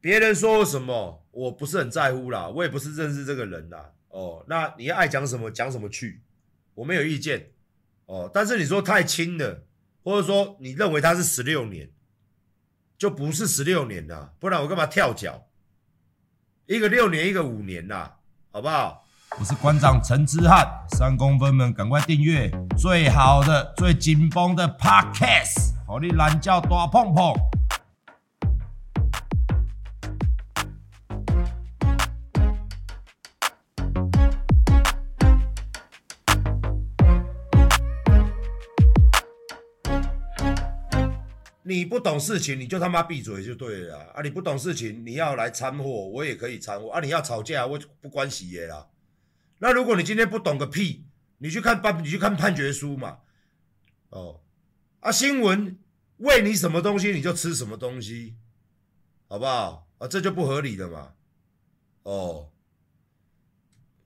别人说什么，我不是很在乎啦，我也不是认识这个人啦。哦，那你爱讲什么讲什么去，我没有意见。哦，但是你说太轻了，或者说你认为他是十六年，就不是十六年啦，不然我干嘛跳脚？一个六年，一个五年啦，好不好？我是馆长陈之汉，三公分们赶快订阅最好的、最紧绷的 Podcast，好你懒觉大碰碰。你不懂事情，你就他妈闭嘴就对了啊！你不懂事情，你要来掺和，我也可以掺和啊！你要吵架，我不关系耶啦。那如果你今天不懂个屁，你去看判，你去看判决书嘛。哦，啊，新闻喂你什么东西，你就吃什么东西，好不好？啊，这就不合理了嘛。哦，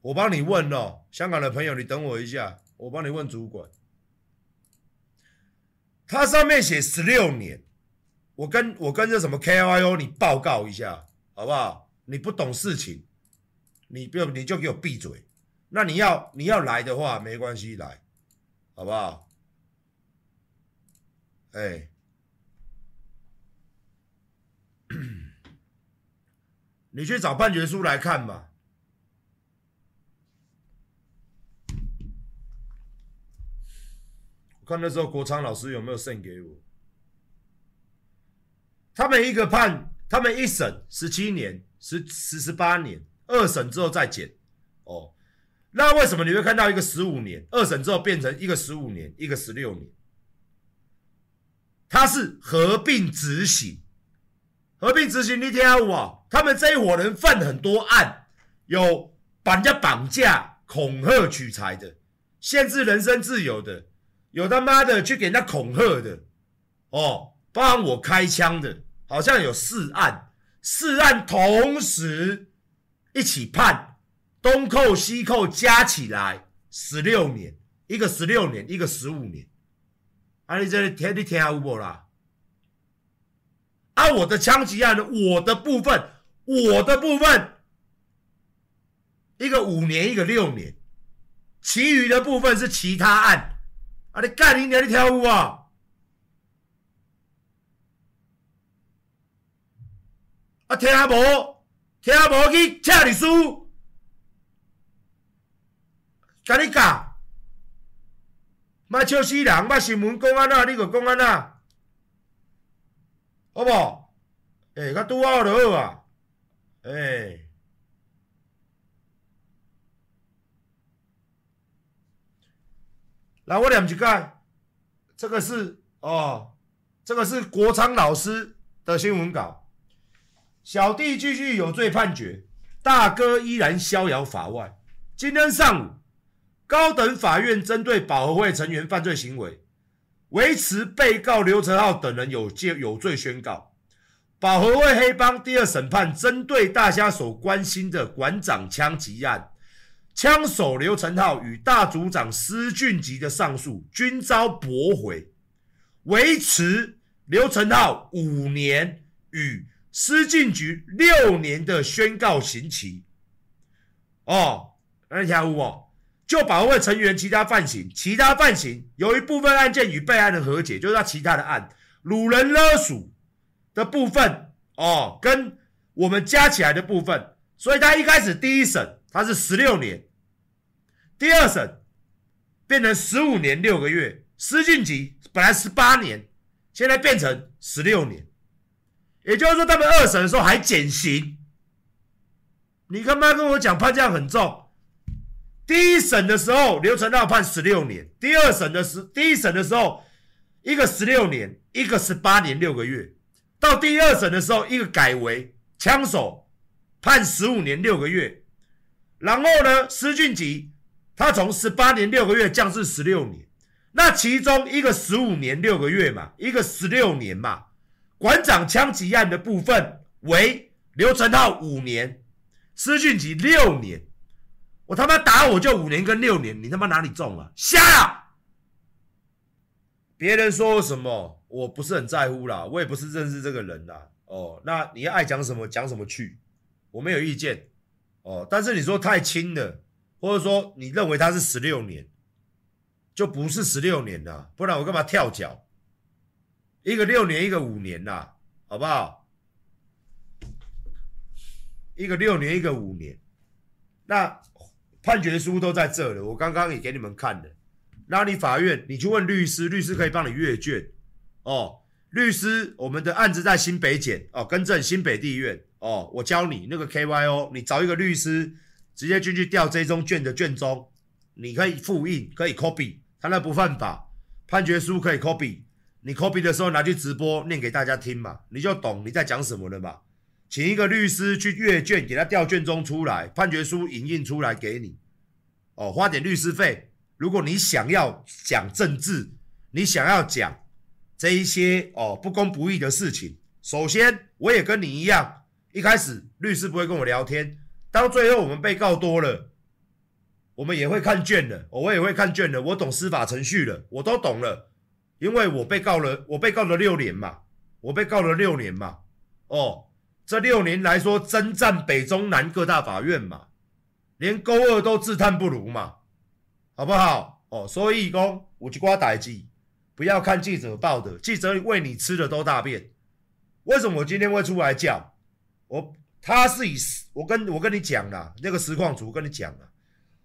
我帮你问哦，香港的朋友，你等我一下，我帮你问主管。它上面写十六年，我跟我跟这什么 KYO 你报告一下，好不好？你不懂事情，你不要你就给我闭嘴。那你要你要来的话，没关系，来，好不好？哎，你去找判决书来看嘛。看那时候国昌老师有没有送给我？他们一个判，他们一审十七年，十十十八年，二审之后再减，哦。那为什么你会看到一个十五年，二审之后变成一个十五年，一个十六年？他是合并执行，合并执行。你听我，他们这一伙人犯很多案，有把人家绑架、恐吓、取财的，限制人身自由的，有他妈的去给人家恐吓的，哦，帮我开枪的，好像有四案，四案同时一起判。东扣西扣加起来十六年，一个十六年，一个十五年。啊，你这里听你听有无啦？啊，我的枪击案的，我的部分，我的部分，一个五年，一个六年，其余的部分是其他案。啊，你干你娘，你听有无啊？啊，听无，听无去请律师。甲你教，莫笑死人，莫新闻讲安那，你个讲安那，好无？诶、欸，较拄好就好啊。诶、来我念一看，这个是哦，这个是国昌老师的新闻稿。小弟继续有罪判决，大哥依然逍遥法外。今天上午。高等法院针对保和会成员犯罪行为，维持被告刘成浩等人有罪有罪宣告。保和会黑帮第二审判针对大家所关心的馆长枪击案，枪手刘成浩与大组长施俊吉的上诉均遭驳回，维持刘成浩五年与施俊吉六年的宣告刑期。哦，那条五哦。就保卫成员其他犯行，其他犯行有一部分案件与备案的和解，就是他其他的案，掳人勒赎的部分哦，跟我们加起来的部分，所以他一开始第一审他是十六年，第二审变成十五年六个月，施俊吉本来十八年，现在变成十六年，也就是说他们二审的时候还减刑，你干嘛跟我讲判这样很重？第一审的时候，刘成浩判十六年；第二审的时，第一审的时候，一个十六年，一个十八年六个月；到第二审的时候，一个改为枪手判十五年六个月。然后呢，施俊吉他从十八年六个月降至十六年，那其中一个十五年六个月嘛，一个十六年嘛。馆长枪击案的部分为刘成浩五年，施俊吉六年。我他妈打我就五年跟六年，你他妈哪里中了？瞎啊！别人说什么，我不是很在乎啦，我也不是认识这个人啦。哦，那你爱讲什么讲什么去，我没有意见哦。但是你说太轻了，或者说你认为他是十六年，就不是十六年了，不然我干嘛跳脚？一个六年，一个五年呐，好不好？一个六年，一个五年，那判决书都在这了，我刚刚也给你们看了。那你法院，你去问律师，律师可以帮你阅卷哦。律师，我们的案子在新北检哦，更正新北地院哦。我教你那个 KYO，你找一个律师，直接进去调这宗卷的卷宗，你可以复印，可以 copy，他那不犯法。判决书可以 copy，你 copy 的时候拿去直播念给大家听嘛，你就懂你在讲什么了嘛。请一个律师去阅卷，给他调卷宗出来，判决书影印出来给你哦，花点律师费。如果你想要讲政治，你想要讲。这一些哦不公不义的事情，首先我也跟你一样，一开始律师不会跟我聊天，到最后我们被告多了，我们也会看卷了，我也会看卷了，我懂司法程序了，我都懂了，因为我被告了，我被告了六年嘛，我被告了六年嘛，哦，这六年来说征战北中南各大法院嘛，连勾二都自叹不如嘛，好不好？哦，所以讲我一寡代志。不要看记者报的，记者喂你吃的都大便。为什么我今天会出来叫？我他是以我跟我跟你讲了，那个实况组跟你讲了，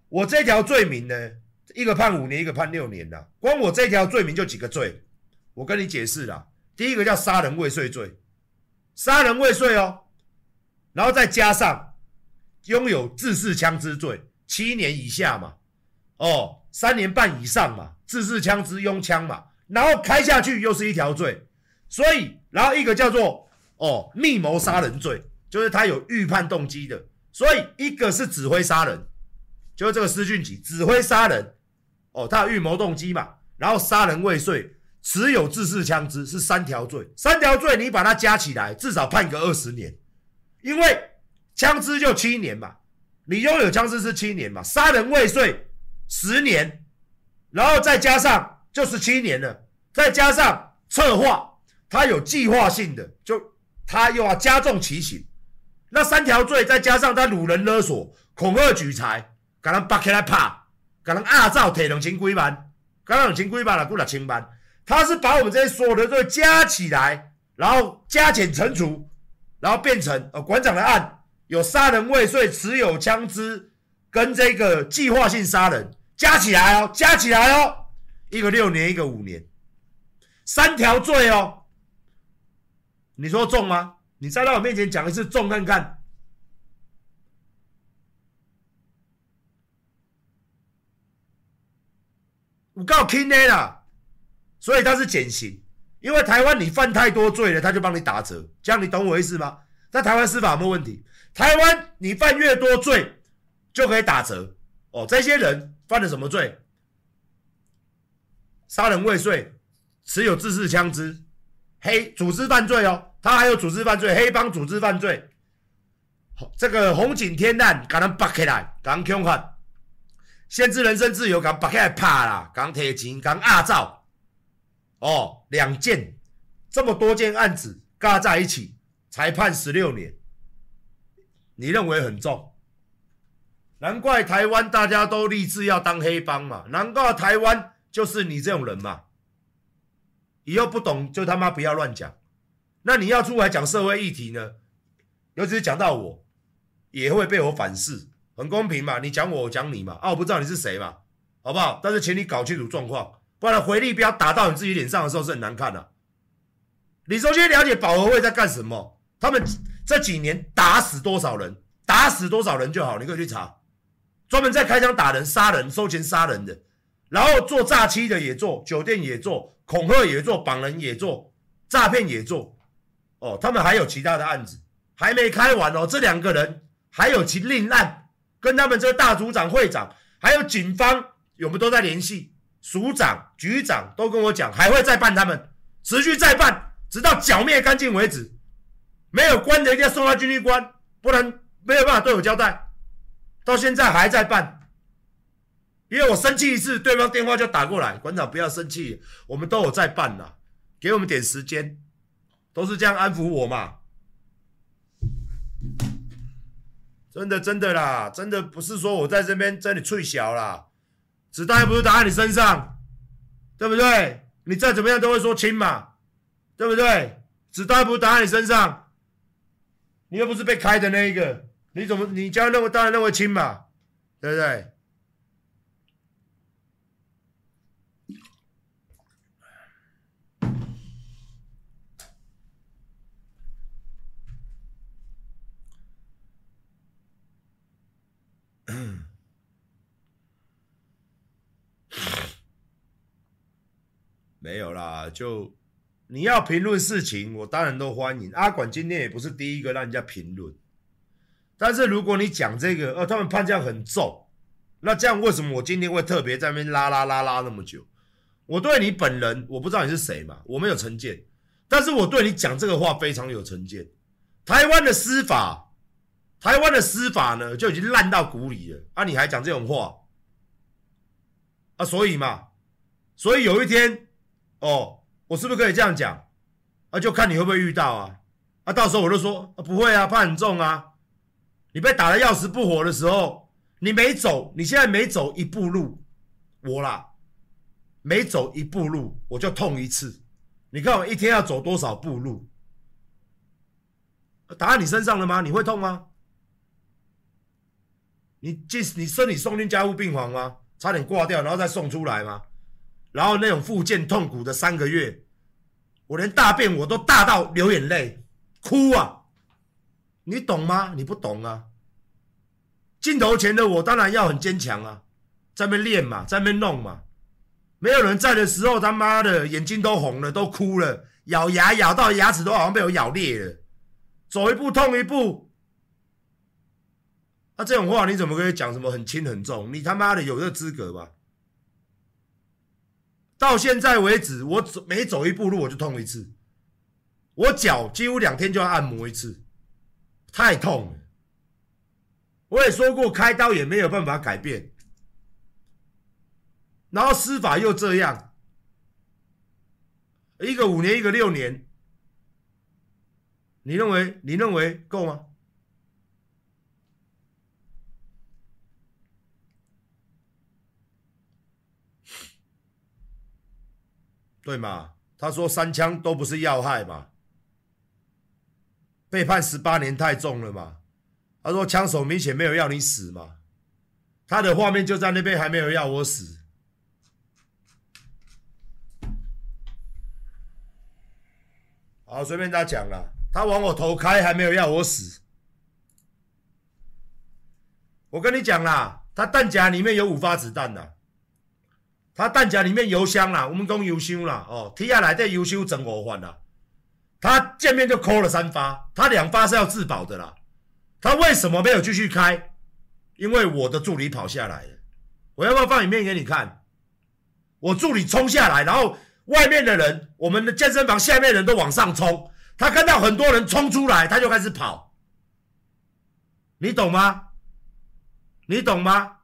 我这条罪名呢，一个判五年，一个判六年了。光我这条罪名就几个罪，我跟你解释了。第一个叫杀人未遂罪，杀人未遂哦，然后再加上拥有自制枪支罪，七年以下嘛，哦，三年半以上嘛，自制枪支拥枪嘛。然后开下去又是一条罪，所以然后一个叫做哦密谋杀人罪，就是他有预判动机的，所以一个是指挥杀人，就是这个施俊吉指挥杀人，哦他有预谋动机嘛，然后杀人未遂，持有制式枪支是三条罪，三条罪你把它加起来至少判个二十年，因为枪支就七年嘛，你拥有枪支是七年嘛，杀人未遂十年，然后再加上。就是七年了，再加上策划，他有计划性的，就他又要加重其刑。那三条罪再加上他掳人勒索、恐吓举财，给人扒起来拍，给人压造铁两千几万，刚刚两千几万了，过了千万。他是把我们这些所有的罪加起来，然后加减乘除，然后变成呃馆长的案有杀人未遂、持有枪支跟这个计划性杀人加起来哦，加起来哦。一个六年，一个五年，三条罪哦。你说重吗？你再在我面前讲一次重看看。我告轻的啦，所以他是减刑，因为台湾你犯太多罪了，他就帮你打折，这样你懂我意思吗？在台湾司法有没有问题？台湾你犯越多罪就可以打折哦。这些人犯了什么罪？杀人未遂，持有制式枪支，黑组织犯罪哦，他还有组织犯罪，黑帮组织犯罪。这个红景天案，给人绑起来，给人恐吓，限制人身自由，给人绑起来怕啦，给人提钱，给人压造。哦，两件，这么多件案子加在一起，才判十六年。你认为很重？难怪台湾大家都立志要当黑帮嘛，难怪台湾。就是你这种人嘛，以后不懂就他妈不要乱讲。那你要出来讲社会议题呢？尤其是讲到我，也会被我反噬，很公平嘛。你讲我，我讲你嘛。啊，我不知道你是谁嘛，好不好？但是请你搞清楚状况，不然回力镖打到你自己脸上的时候是很难看的。你首先了解保和会在干什么？他们这几年打死多少人？打死多少人就好，你可以去查。专门在开枪打人、杀人、收钱杀人的。然后做诈欺的也做，酒店也做，恐吓也做，绑人也做，诈骗也做。哦，他们还有其他的案子还没开完哦。这两个人还有其另案，跟他们这个大组长、会长，还有警方，我们都在联系。署长、局长都跟我讲，还会再办他们，持续再办，直到剿灭干净为止。没有关的一定要送他进去关，不然没有办法对我交代。到现在还在办。因为我生气一次，对方电话就打过来，馆长不要生气，我们都有在办呐，给我们点时间，都是这样安抚我嘛。真的真的啦，真的不是说我在这边这里脆小啦，子弹又不是打在你身上，对不对？你再怎么样都会说亲嘛，对不对？子弹不是打在你身上，你又不是被开的那一个，你怎么你家那么大人那么亲嘛，对不对？没有啦，就你要评论事情，我当然都欢迎。阿管今天也不是第一个让人家评论，但是如果你讲这个，哦，他们判这样很重，那这样为什么我今天会特别在那边拉拉拉拉那么久？我对你本人，我不知道你是谁嘛，我没有成见，但是我对你讲这个话非常有成见。台湾的司法，台湾的司法呢，就已经烂到谷里了啊！你还讲这种话啊？所以嘛，所以有一天。哦，我是不是可以这样讲？啊，就看你会不会遇到啊！啊，到时候我就说、啊、不会啊，怕很重啊！你被打的要死不活的时候，你没走，你现在每走一步路，我啦，每走一步路我就痛一次。你看我一天要走多少步路？打在你身上了吗？你会痛吗？你进你身体送进加护病房吗？差点挂掉，然后再送出来吗？然后那种复健痛苦的三个月，我连大便我都大到流眼泪，哭啊！你懂吗？你不懂啊！镜头前的我当然要很坚强啊，在那边练嘛，在那边弄嘛。没有人在的时候，他妈的眼睛都红了，都哭了，咬牙咬到牙齿都好像被我咬裂了，走一步痛一步。那、啊、这种话你怎么可以讲什么很轻很重？你他妈的有这资格吗？到现在为止，我走每走一步路我就痛一次，我脚几乎两天就要按摩一次，太痛了。我也说过，开刀也没有办法改变，然后司法又这样，一个五年，一个六年，你认为你认为够吗？对嘛？他说三枪都不是要害嘛，被判十八年太重了嘛。他说枪手明显没有要你死嘛，他的画面就在那边，还没有要我死。好，随便他讲了，他往我头开，还没有要我死。我跟你讲啦，他弹夹里面有五发子弹的。他弹夹里面油箱啦，我们讲油箱啦，哦，踢下来这油箱整我换啦。他见面就扣了三发，他两发是要自保的啦。他为什么没有继续开？因为我的助理跑下来了。我要不要放影片给你看？我助理冲下来，然后外面的人，我们的健身房下面的人都往上冲。他看到很多人冲出来，他就开始跑。你懂吗？你懂吗？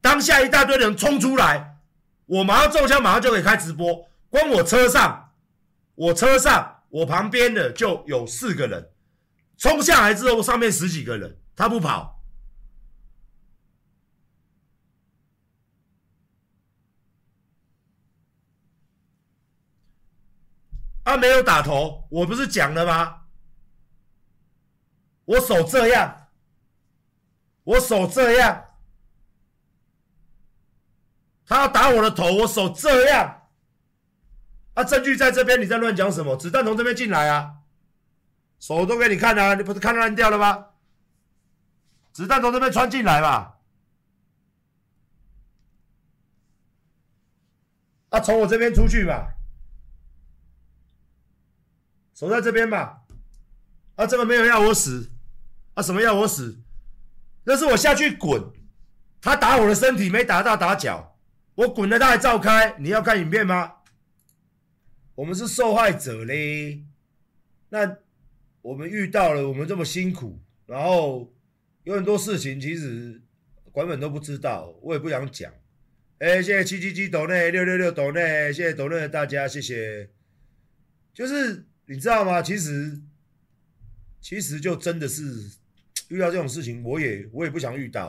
当下一大堆人冲出来。我马上中枪，马上就可以开直播。光我车上，我车上，我旁边的就有四个人冲下来之后，上面十几个人，他不跑，他、啊、没有打头，我不是讲了吗？我手这样，我手这样。他要打我的头，我手这样，啊，证据在这边，你在乱讲什么？子弹从这边进来啊，手都给你看啊，你不是看烂掉了吗？子弹从这边穿进来吧，啊，从我这边出去吧，手在这边吧，啊，这个没有要我死，啊，什么要我死？那是我下去滚，他打我的身体，没打到打脚。我滚了，他还照开。你要看影片吗？我们是受害者嘞。那我们遇到了，我们这么辛苦，然后有很多事情，其实管本都不知道，我也不想讲。哎，谢谢七七七抖内六六六抖内，谢谢抖内的大家，谢谢。就是你知道吗？其实，其实就真的是遇到这种事情，我也我也不想遇到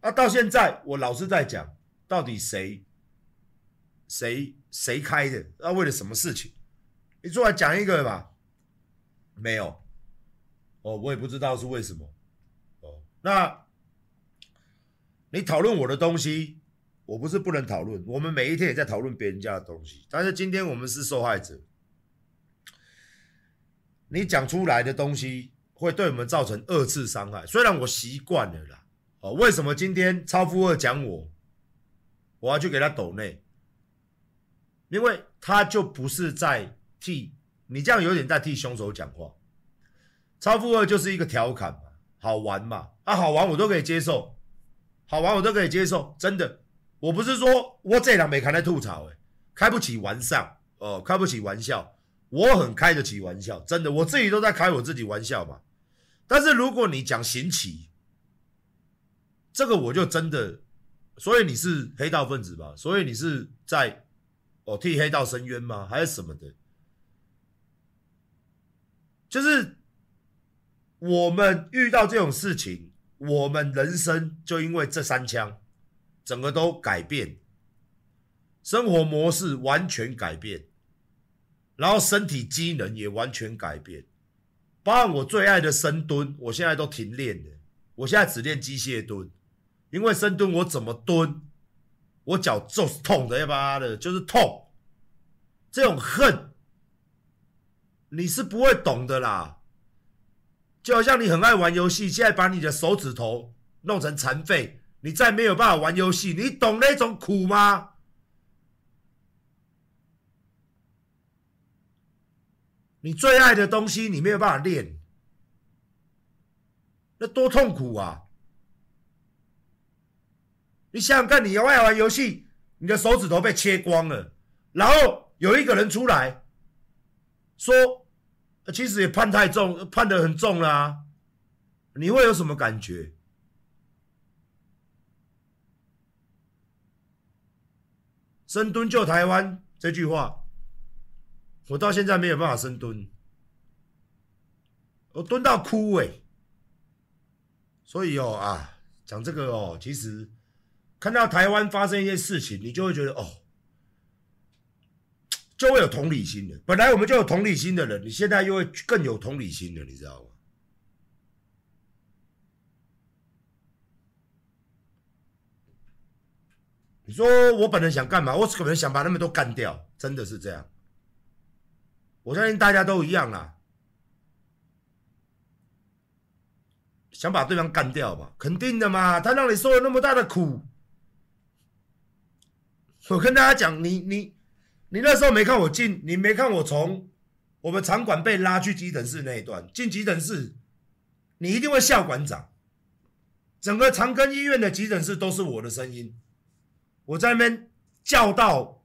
啊。啊，到现在我老是在讲，到底谁谁谁开的？那、为了什么事情？你出来讲一个吧。没有。哦，我也不知道是为什么。哦，那你讨论我的东西，我不是不能讨论。我们每一天也在讨论别人家的东西，但是今天我们是受害者。你讲出来的东西会对我们造成二次伤害。虽然我习惯了啦。哦，为什么今天超富二讲我，我要去给他抖内？因为他就不是在替你这样有点在替凶手讲话。超富二就是一个调侃嘛，好玩嘛，啊，好玩我都可以接受，好玩我都可以接受，真的，我不是说我这两没开在吐槽，哎，开不起玩笑，哦，开不起玩笑，我很开得起玩笑，真的，我自己都在开我自己玩笑嘛。但是如果你讲刑期，这个我就真的，所以你是黑道分子吧？所以你是在哦替黑道伸冤吗？还是什么的？就是。我们遇到这种事情，我们人生就因为这三枪，整个都改变，生活模式完全改变，然后身体机能也完全改变，包括我最爱的深蹲，我现在都停练了，我现在只练机械蹲，因为深蹲我怎么蹲，我脚就是痛的，要妈的，就是痛，这种恨，你是不会懂的啦。就好像你很爱玩游戏，现在把你的手指头弄成残废，你再没有办法玩游戏，你懂那种苦吗？你最爱的东西，你没有办法练，那多痛苦啊！你想想看，你爱玩游戏，你的手指头被切光了，然后有一个人出来说。其实也判太重，判得很重了！你会有什么感觉？深蹲救台湾这句话，我到现在没有办法深蹲，我蹲到枯萎。所以哦啊，讲这个哦，其实看到台湾发生一些事情，你就会觉得哦。就会有同理心的。本来我们就有同理心的人，你现在又会更有同理心了，你知道吗？你说我本来想干嘛？我可能想把他们都干掉，真的是这样。我相信大家都一样啦，想把对方干掉吧，肯定的嘛。他让你受了那么大的苦，我跟大家讲，你你。你那时候没看我进，你没看我从我们场馆被拉去急诊室那一段进急诊室，你一定会笑馆长。整个长庚医院的急诊室都是我的声音，我在那边叫到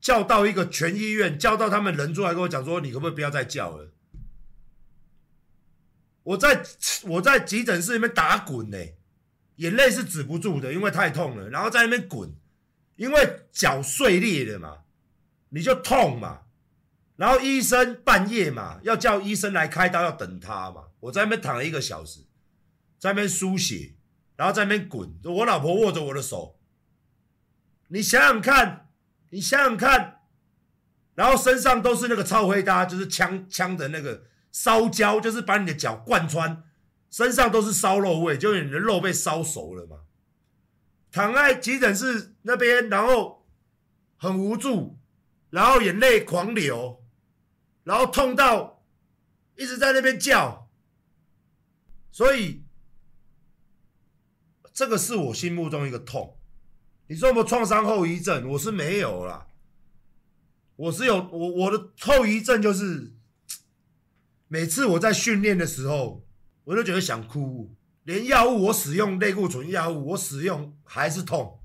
叫到一个全医院，叫到他们人出来跟我讲说，你可不可以不要再叫了？我在我在急诊室里面打滚呢，眼泪是止不住的，因为太痛了，然后在那边滚，因为脚碎裂了嘛。你就痛嘛，然后医生半夜嘛，要叫医生来开刀，要等他嘛。我在那边躺了一个小时，在那边输血，然后在那边滚。我老婆握着我的手，你想想看，你想想看，然后身上都是那个超灰搭，就是枪枪的那个烧焦，就是把你的脚贯穿，身上都是烧肉味，就是你的肉被烧熟了嘛。躺在急诊室那边，然后很无助。然后眼泪狂流，然后痛到一直在那边叫，所以这个是我心目中一个痛。你说我们创伤后遗症，我是没有啦，我是有我我的后遗症就是，每次我在训练的时候，我都觉得想哭，连药物我使用类固醇药物，我使用还是痛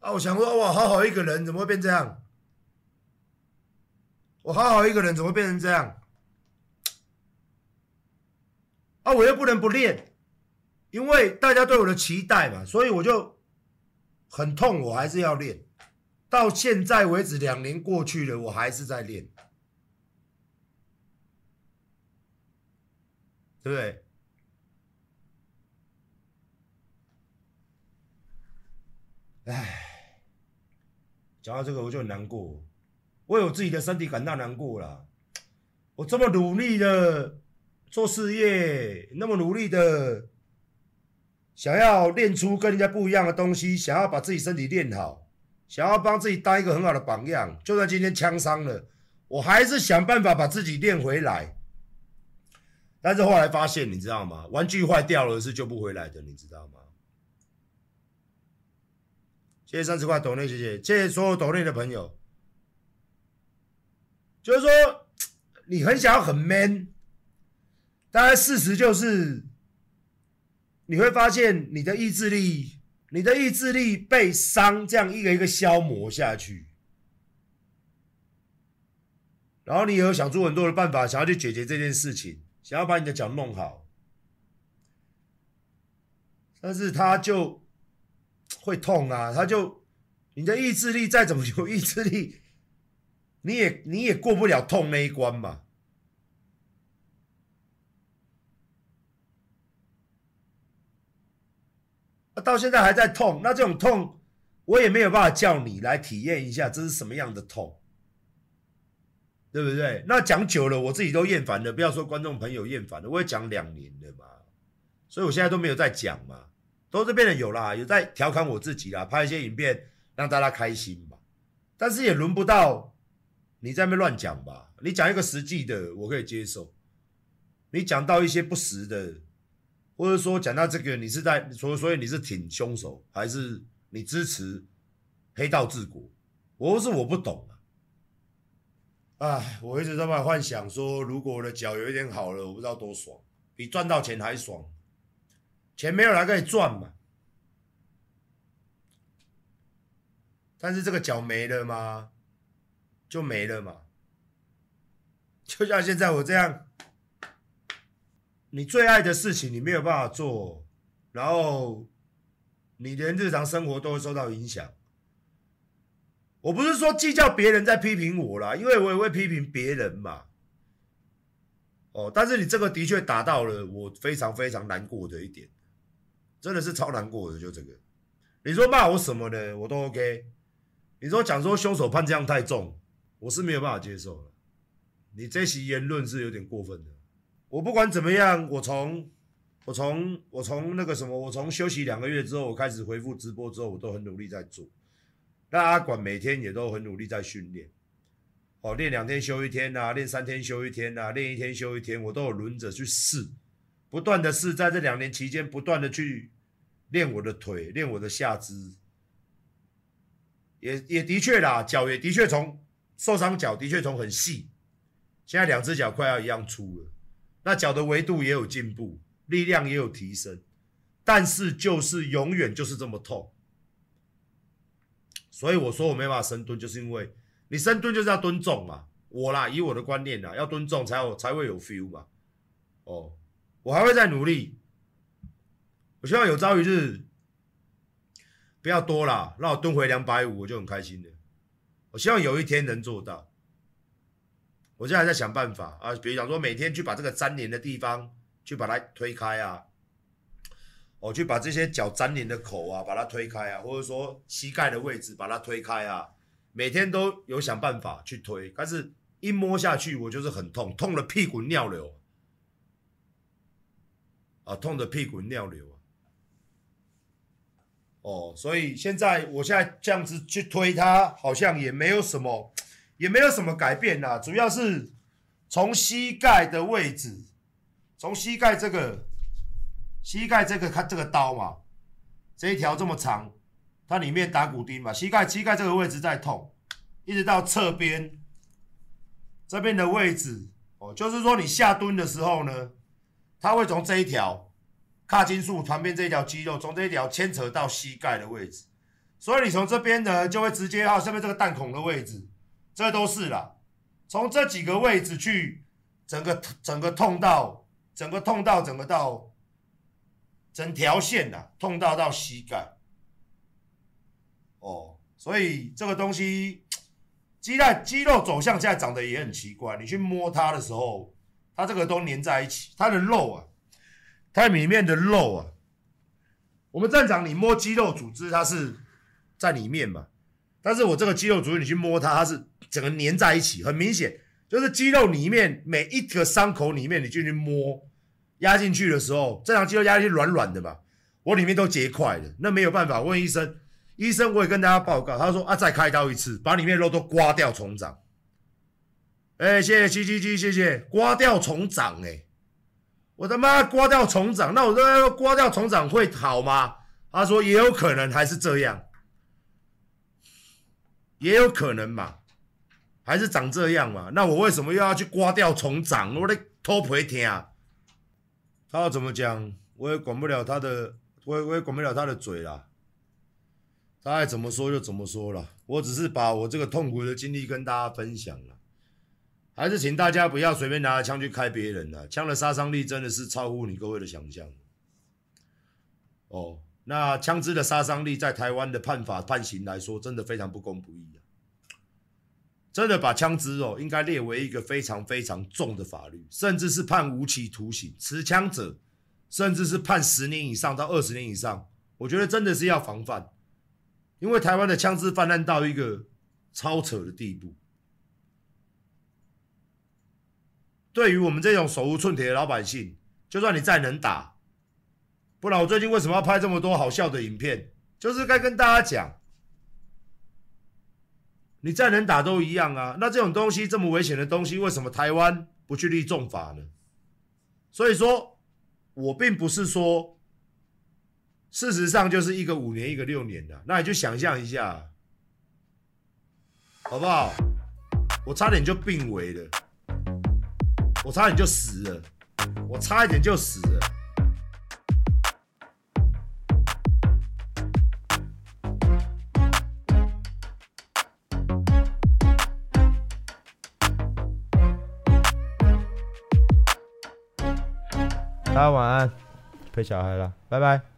啊！我想说哇，好好一个人怎么会变这样？我好好一个人，怎么会变成这样？啊，我又不能不练，因为大家对我的期待嘛，所以我就很痛，我还是要练。到现在为止，两年过去了，我还是在练，对不对？唉，讲到这个我就很难过，为我自己的身体感到难过了。我这么努力的做事业，那么努力的想要练出跟人家不一样的东西，想要把自己身体练好，想要帮自己当一个很好的榜样。就算今天枪伤了，我还是想办法把自己练回来。但是后来发现，你知道吗？玩具坏掉了是救不回来的，你知道吗？谢谢三十块抖内，谢谢，谢谢所有抖内的朋友。就是说，你很想要很 man，但是事实就是，你会发现你的意志力，你的意志力被伤这样一个一个消磨下去，然后你也有想出很多的办法，想要去解决这件事情。想要把你的脚弄好，但是他就会痛啊！他就你的意志力再怎么有意志力，你也你也过不了痛那一关嘛。到现在还在痛，那这种痛我也没有办法叫你来体验一下，这是什么样的痛。对不对？那讲久了，我自己都厌烦了。不要说观众朋友厌烦了，我也讲两年了嘛，所以我现在都没有在讲嘛，都是变得有啦，有在调侃我自己啦，拍一些影片让大家开心嘛。但是也轮不到你在那边乱讲吧？你讲一个实际的，我可以接受。你讲到一些不实的，或者说讲到这个，你是在所所以你是挺凶手，还是你支持黑道治国？我不是我不懂啊。唉，我一直在幻想说，如果我的脚有一点好了，我不知道多爽，比赚到钱还爽。钱没有来可以赚嘛？但是这个脚没了吗？就没了嘛。就像现在我这样，你最爱的事情你没有办法做，然后你连日常生活都会受到影响。我不是说计较别人在批评我啦，因为我也会批评别人嘛。哦，但是你这个的确达到了我非常非常难过的一点，真的是超难过的，就这个。你说骂我什么的，我都 OK。你说讲说凶手判这样太重，我是没有办法接受的。你这些言论是有点过分的。我不管怎么样，我从我从我从那个什么，我从休息两个月之后，我开始恢复直播之后，我都很努力在做。那阿管每天也都很努力在训练，哦，练两天休一天呐，练三天休一天呐，练一天休一天，我都有轮着去试，不断的是，在这两年期间，不断的去练我的腿，练我的下肢，也也的确啦，脚也的确从受伤脚的确从很细，现在两只脚快要一样粗了，那脚的维度也有进步，力量也有提升，但是就是永远就是这么痛。所以我说我没办法深蹲，就是因为你深蹲就是要蹲重嘛。我啦，以我的观念啦，要蹲重才有才会有 feel 嘛。哦，我还会再努力。我希望有朝一日不要多啦，让我蹲回两百五，我就很开心了。我希望有一天能做到。我现在还在想办法啊，比如讲说每天去把这个粘连的地方去把它推开啊。我去把这些脚粘连的口啊，把它推开啊，或者说膝盖的位置把它推开啊，每天都有想办法去推，但是一摸下去我就是很痛，痛的屁滚尿流啊，痛的屁滚尿流啊。哦，所以现在我现在这样子去推它，好像也没有什么，也没有什么改变啦，主要是从膝盖的位置，从膝盖这个。膝盖这个看这个刀嘛，这一条这么长，它里面打骨钉嘛，膝盖膝盖这个位置在痛，一直到侧边这边的位置哦，就是说你下蹲的时候呢，它会从这一条髂筋束旁边这一条肌肉，从这一条牵扯到膝盖的位置，所以你从这边呢就会直接到下面这个弹孔的位置，这都是啦，从这几个位置去整个整个痛到整个痛到整个到。整条线呐、啊，痛到到膝盖，哦，所以这个东西，肌带肌肉走向现在长得也很奇怪。你去摸它的时候，它这个都粘在一起，它的肉啊，它里面的肉啊，我们正常你摸肌肉组织，它是在里面嘛。但是我这个肌肉组织，你去摸它，它是整个粘在一起，很明显就是肌肉里面每一个伤口里面，你进去摸压进去的时候，正常肌肉压进去软软的嘛，我里面都结块了，那没有办法。问医生，医生我也跟大家报告，他说啊，再开刀一次，把里面肉都刮掉重长。哎，谢谢七七七，谢谢刮掉重长，哎，我他妈刮掉重长，那我说刮掉重长会好吗？他说也有可能还是这样。也有可能嘛，还是长这样嘛？那我为什么又要去刮掉重长？我的头皮疼。他要怎么讲，我也管不了他的，我也我也管不了他的嘴啦。他爱怎么说就怎么说了。我只是把我这个痛苦的经历跟大家分享了。还是请大家不要随便拿着枪去开别人了，枪的杀伤力真的是超乎你各位的想象。哦。那枪支的杀伤力，在台湾的判法判刑来说，真的非常不公不义啊！真的把枪支哦，应该列为一个非常非常重的法律，甚至是判无期徒刑，持枪者甚至是判十年以上到二十年以上。我觉得真的是要防范，因为台湾的枪支泛滥到一个超扯的地步。对于我们这种手无寸铁的老百姓，就算你再能打。不然我最近为什么要拍这么多好笑的影片？就是该跟大家讲，你再能打都一样啊。那这种东西这么危险的东西，为什么台湾不去立重法呢？所以说，我并不是说，事实上就是一个五年，一个六年的。那你就想象一下，好不好？我差点就病危了，我差点就死了，我差一点就死了。大家晚安，陪小孩了，拜拜。